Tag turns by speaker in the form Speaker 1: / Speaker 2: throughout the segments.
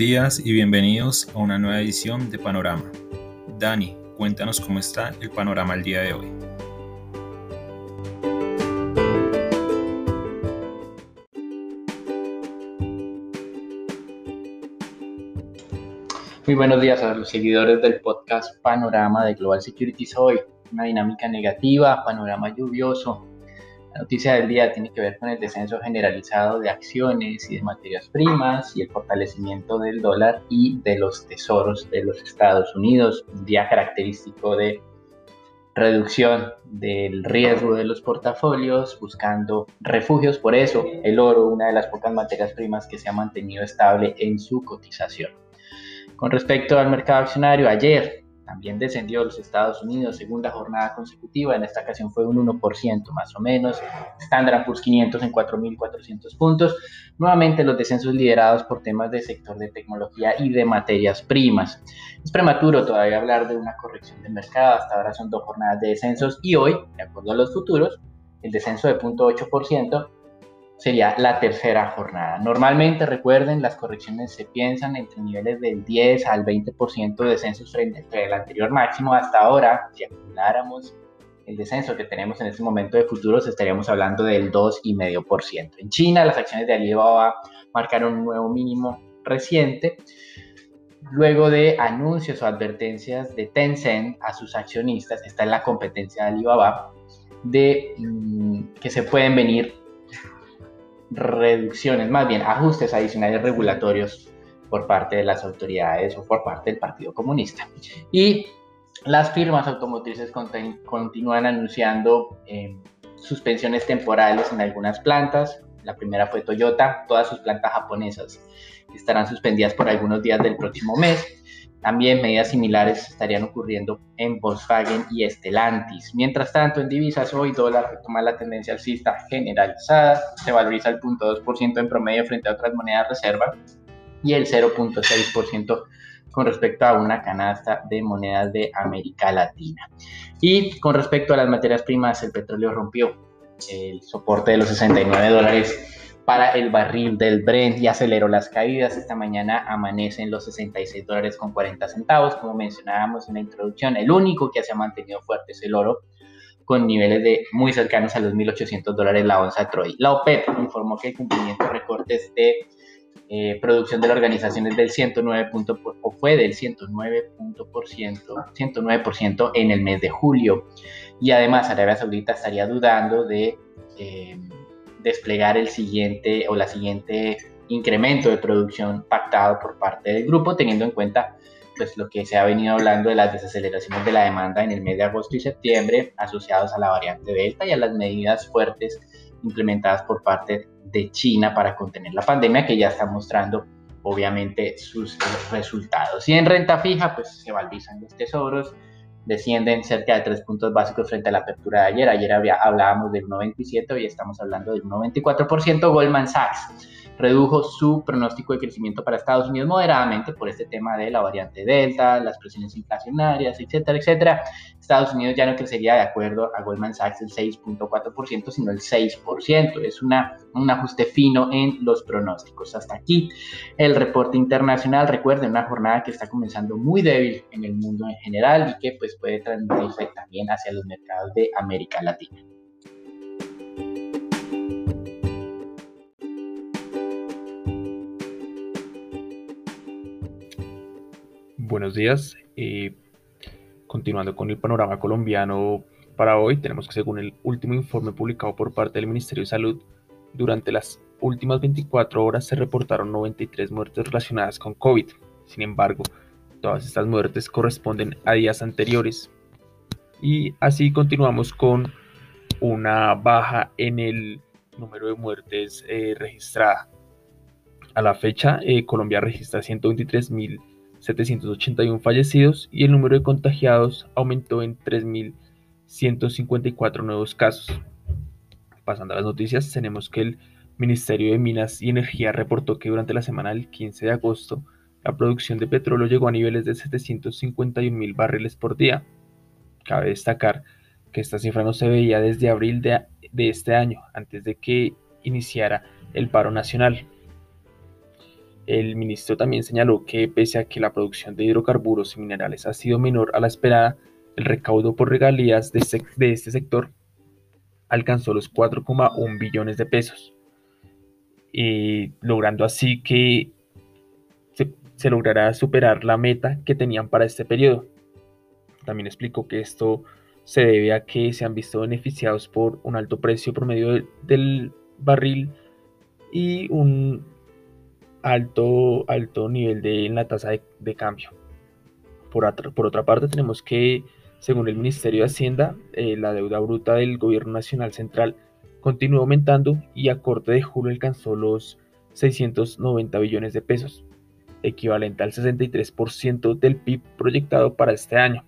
Speaker 1: Días y bienvenidos a una nueva edición de Panorama. Dani, cuéntanos cómo está el panorama el día de hoy.
Speaker 2: Muy buenos días a los seguidores del podcast Panorama de Global Securities hoy. Una dinámica negativa, panorama lluvioso, la noticia del día tiene que ver con el descenso generalizado de acciones y de materias primas y el fortalecimiento del dólar y de los tesoros de los Estados Unidos, un día característico de reducción del riesgo de los portafolios, buscando refugios. Por eso, el oro, una de las pocas materias primas que se ha mantenido estable en su cotización. Con respecto al mercado accionario, ayer también descendió los Estados Unidos, segunda jornada consecutiva, en esta ocasión fue un 1% más o menos, Standard Poor's 500 en 4.400 puntos, nuevamente los descensos liderados por temas de sector de tecnología y de materias primas. Es prematuro todavía hablar de una corrección de mercado, hasta ahora son dos jornadas de descensos y hoy, de acuerdo a los futuros, el descenso de 0.8% sería la tercera jornada. Normalmente, recuerden, las correcciones se piensan entre niveles del 10 al 20% de descensos frente al anterior máximo. Hasta ahora, si acumuláramos el descenso que tenemos en este momento de futuros, estaríamos hablando del 2,5%. En China, las acciones de Alibaba marcaron un nuevo mínimo reciente. Luego de anuncios o advertencias de Tencent a sus accionistas, está en la competencia de Alibaba, de mm, que se pueden venir reducciones, más bien ajustes adicionales regulatorios por parte de las autoridades o por parte del Partido Comunista. Y las firmas automotrices continúan anunciando eh, suspensiones temporales en algunas plantas. La primera fue Toyota, todas sus plantas japonesas estarán suspendidas por algunos días del próximo mes. También medidas similares estarían ocurriendo en Volkswagen y Stellantis. Mientras tanto, en divisas, hoy dólar retoma la tendencia alcista generalizada, se valoriza el 0.2% en promedio frente a otras monedas reserva y el 0.6% con respecto a una canasta de monedas de América Latina. Y con respecto a las materias primas, el petróleo rompió el soporte de los 69 dólares para el barril del Brent y aceleró las caídas. Esta mañana amanece en los 66 dólares con 40 centavos, como mencionábamos en la introducción. El único que se ha mantenido fuerte es el oro, con niveles de muy cercanos a los 1.800 dólares la onza Troy. La OPEP informó que el cumplimiento de recortes de eh, producción de la organización es del 109 o fue del 109 109% en el mes de julio. Y además Arabia Saudita estaría dudando de eh, desplegar el siguiente o la siguiente incremento de producción pactado por parte del grupo, teniendo en cuenta pues lo que se ha venido hablando de las desaceleraciones de la demanda en el mes de agosto y septiembre asociados a la variante Delta y a las medidas fuertes implementadas por parte de China para contener la pandemia que ya está mostrando obviamente sus resultados. Y en renta fija pues se valorizan los tesoros, descienden cerca de tres puntos básicos frente a la apertura de ayer. Ayer había, hablábamos del 1,27, hoy estamos hablando del 1,24%. Goldman Sachs redujo su pronóstico de crecimiento para Estados Unidos moderadamente por este tema de la variante Delta, las presiones inflacionarias, etcétera, etcétera. Estados Unidos ya no crecería de acuerdo a Goldman Sachs el 6.4%, sino el 6%. Es una, un ajuste fino en los pronósticos. Hasta aquí el reporte internacional. Recuerden, una jornada que está comenzando muy débil en el mundo en general y que pues puede transmitirse también hacia los mercados de América Latina.
Speaker 1: Días. Eh, continuando con el panorama colombiano para hoy, tenemos que según el último informe publicado por parte del Ministerio de Salud, durante las últimas 24 horas se reportaron 93 muertes relacionadas con COVID. Sin embargo, todas estas muertes corresponden a días anteriores. Y así continuamos con una baja en el número de muertes eh, registrada. A la fecha, eh, Colombia registra 123.000 781 fallecidos y el número de contagiados aumentó en 3.154 nuevos casos. Pasando a las noticias, tenemos que el Ministerio de Minas y Energía reportó que durante la semana del 15 de agosto la producción de petróleo llegó a niveles de 751 mil barriles por día. Cabe destacar que esta cifra no se veía desde abril de, de este año, antes de que iniciara el paro nacional. El ministro también señaló que pese a que la producción de hidrocarburos y minerales ha sido menor a la esperada, el recaudo por regalías de este, sector alcanzó los 4,1 billones de pesos, logrando así que se, se logrará superar la meta que tenían para este periodo. También explicó que esto se debe a que se han visto beneficiados por un alto precio promedio del barril y un alto, alto nivel de, en la tasa de, cambio. Por, por, otra parte, tenemos que, según el Ministerio de Hacienda, eh, la deuda bruta del Gobierno Nacional Central continuó aumentando y a corte de julio alcanzó los 690 billones de pesos, equivalente al 63% del PIB proyectado para este año.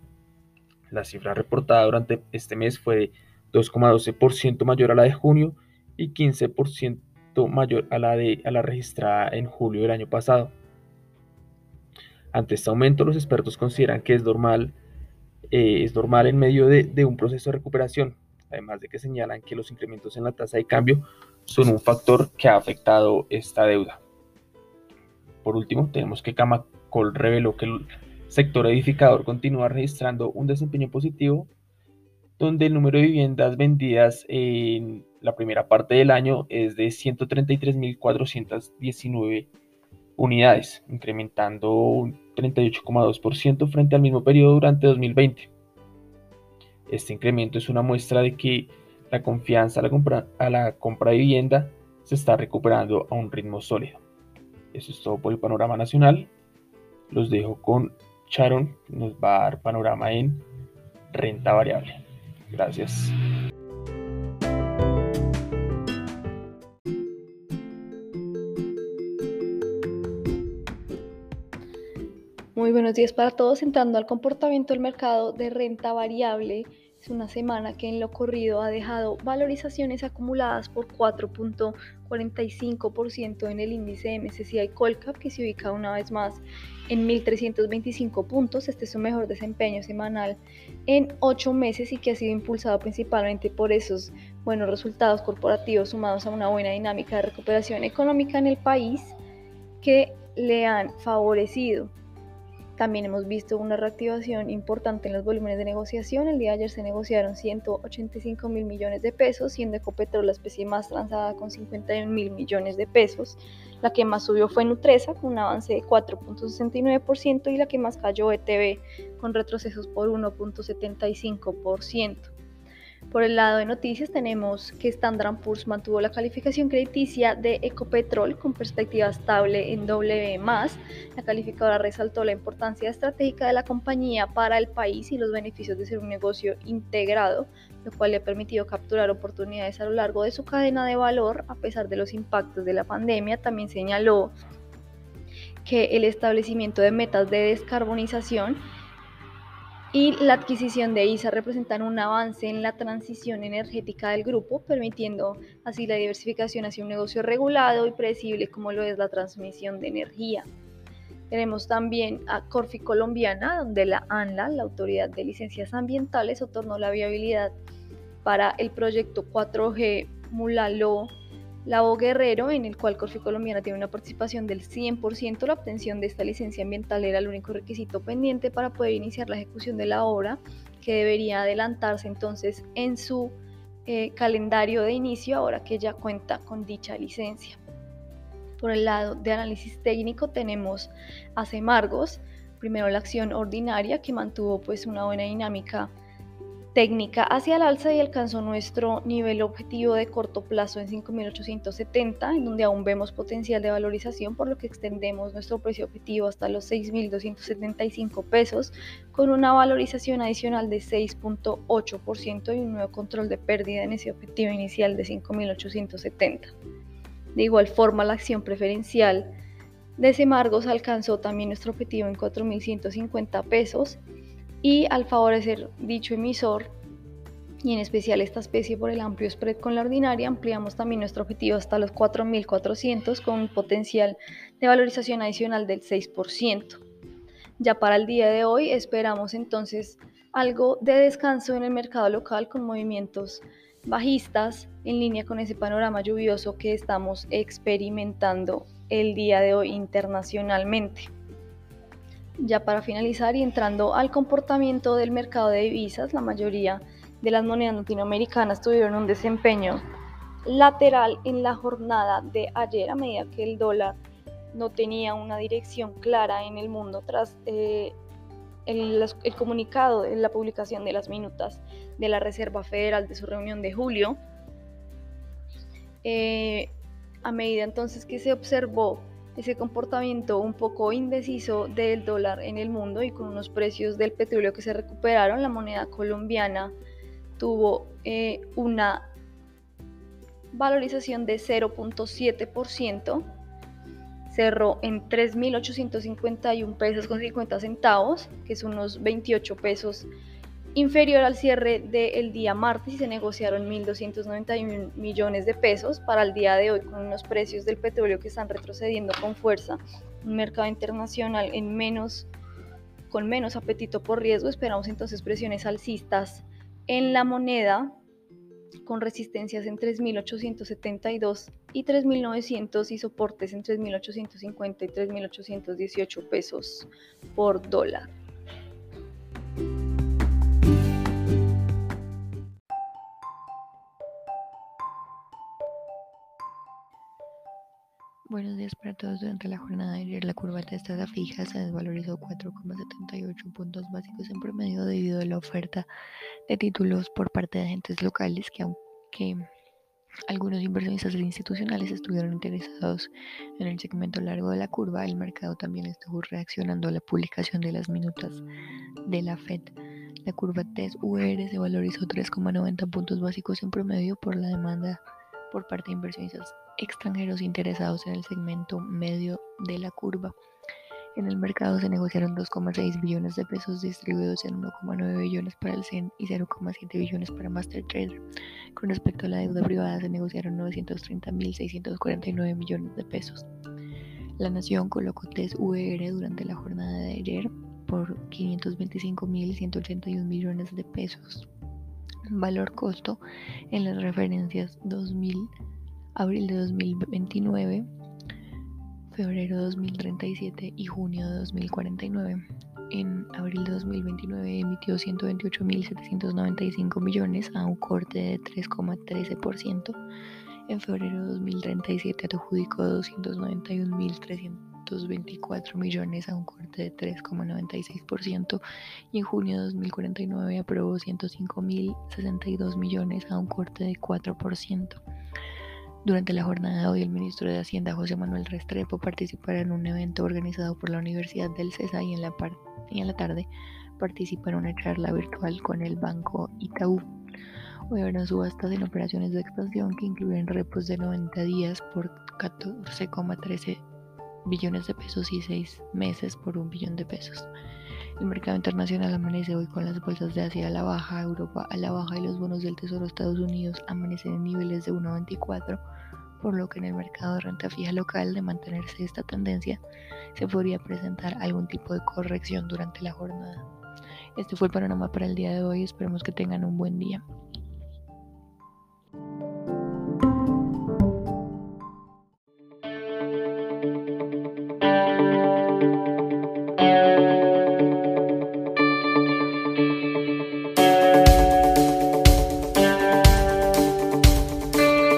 Speaker 1: La cifra reportada durante este mes fue de 2,12% mayor a la de junio y 15% mayor a la, de, a la registrada en julio del año pasado. Ante este aumento, los expertos consideran que es normal, eh, es normal en medio de, de un proceso de recuperación, además de que señalan que los incrementos en la tasa de cambio son un factor que ha afectado esta deuda. Por último, tenemos que Camacol reveló que el sector edificador continúa registrando un desempeño positivo, donde el número de viviendas vendidas en la primera parte del año es de 133.419 unidades, incrementando un 38,2% frente al mismo periodo durante 2020. Este incremento es una muestra de que la confianza a la compra, a la compra de vivienda se está recuperando a un ritmo sólido. Eso es todo por el panorama nacional. Los dejo con Sharon, nos va a dar panorama en renta variable. Gracias.
Speaker 3: Muy buenos días para todos. Entrando al comportamiento del mercado de renta variable, es una semana que en lo corrido ha dejado valorizaciones acumuladas por 4.45% en el índice MSCI Colcap, que se ubica una vez más en 1.325 puntos. Este es su mejor desempeño semanal en 8 meses y que ha sido impulsado principalmente por esos buenos resultados corporativos sumados a una buena dinámica de recuperación económica en el país que le han favorecido. También hemos visto una reactivación importante en los volúmenes de negociación. El día de ayer se negociaron 185 mil millones de pesos, siendo Ecopetrol la especie más transada con 51 mil millones de pesos. La que más subió fue Nutresa con un avance de 4.69% y la que más cayó ETB con retrocesos por 1.75%. Por el lado de noticias tenemos que Standard Poor's mantuvo la calificación crediticia de Ecopetrol con perspectiva estable en W+. La calificadora resaltó la importancia estratégica de la compañía para el país y los beneficios de ser un negocio integrado, lo cual le ha permitido capturar oportunidades a lo largo de su cadena de valor a pesar de los impactos de la pandemia. También señaló que el establecimiento de metas de descarbonización y la adquisición de ISA representan un avance en la transición energética del grupo, permitiendo así la diversificación hacia un negocio regulado y predecible como lo es la transmisión de energía. Tenemos también a Corfi Colombiana, donde la ANLA, la Autoridad de Licencias Ambientales, otorgó la viabilidad para el proyecto 4G Mulalo Lavo Guerrero, en el cual Corfi Colombiana tiene una participación del 100%, la obtención de esta licencia ambiental era el único requisito pendiente para poder iniciar la ejecución de la obra, que debería adelantarse entonces en su eh, calendario de inicio, ahora que ya cuenta con dicha licencia. Por el lado de análisis técnico tenemos a Semargos, primero la acción ordinaria que mantuvo pues una buena dinámica técnica hacia el alza y alcanzó nuestro nivel objetivo de corto plazo en 5.870, en donde aún vemos potencial de valorización, por lo que extendemos nuestro precio objetivo hasta los 6.275 pesos, con una valorización adicional de 6.8% y un nuevo control de pérdida en ese objetivo inicial de 5.870. De igual forma, la acción preferencial de Semargos alcanzó también nuestro objetivo en 4.150 pesos y al favorecer dicho emisor y en especial esta especie por el amplio spread con la ordinaria, ampliamos también nuestro objetivo hasta los 4.400 con un potencial de valorización adicional del 6%. Ya para el día de hoy esperamos entonces algo de descanso en el mercado local con movimientos bajistas en línea con ese panorama lluvioso que estamos experimentando el día de hoy internacionalmente. Ya para finalizar y entrando al comportamiento del mercado de divisas, la mayoría de las monedas latinoamericanas tuvieron un desempeño lateral en la jornada de ayer a medida que el dólar no tenía una dirección clara en el mundo tras eh, el, comunicado en la publicación de las minutas de la Reserva Federal de su reunión de julio. Eh, a medida entonces que se observó ese comportamiento un poco indeciso del dólar en el mundo y con unos precios del petróleo que se recuperaron, la moneda colombiana tuvo eh, una valorización de 0.7%, cerró en 3.851 pesos con 50 centavos, que es unos 28 pesos inferior al cierre del día martes y se negociaron 1.291 millones de pesos para el día de hoy con unos precios del petróleo que están retrocediendo con fuerza, un mercado internacional en menos, con menos apetito por riesgo, esperamos entonces presiones alcistas en la moneda con resistencias en 3.872 y 3.900 y soportes en 3.850 y 3.818 pesos por dólar.
Speaker 4: Durante la jornada ayer, la curva de fija se desvalorizó 4,78 puntos básicos en promedio debido a la oferta de títulos por parte de agentes locales que, aunque algunos inversionistas institucionales estuvieron interesados en el segmento largo de la curva, el mercado también estuvo reaccionando a la publicación de las minutas de la Fed. La curva TES-UR se valorizó 3,90 puntos básicos en promedio por la demanda por parte de inversionistas extranjeros interesados en el segmento medio de la curva. En el mercado se negociaron 2,6 billones de pesos distribuidos en 1,9 billones para el CEN y 0,7 billones para MasterTrader. Con respecto a la deuda privada se negociaron 930.649 millones de pesos. La Nación colocó TES VR durante la jornada de ayer por 525.181 millones de pesos. Valor costo en las referencias 2000 abril de 2029, febrero de 2037 y junio de 2049. En abril de 2029 emitió 128.795 millones a un corte de 3,13%. En febrero de 2037 adjudicó 291.324 millones a un corte de 3,96% y en junio de 2049 aprobó 105.062 millones a un corte de 4%. Durante la jornada de hoy, el ministro de Hacienda, José Manuel Restrepo, participará en un evento organizado por la Universidad del CESA y en la, tarde participa en una charla virtual con el Banco Itaú. Hoy habrá subastas en operaciones de expansión que incluyen repos de 90 días por 14,13 billones de pesos y 6 meses por un billón de pesos. El mercado internacional amanece hoy con las bolsas de Asia a la baja, Europa a la baja y los bonos del Tesoro de Estados Unidos amanecen en niveles de 1.24, por lo que en el mercado de renta fija local, de mantenerse esta tendencia, se podría presentar algún tipo de corrección durante la jornada. Este fue el panorama para el día de hoy, esperemos que tengan un buen día.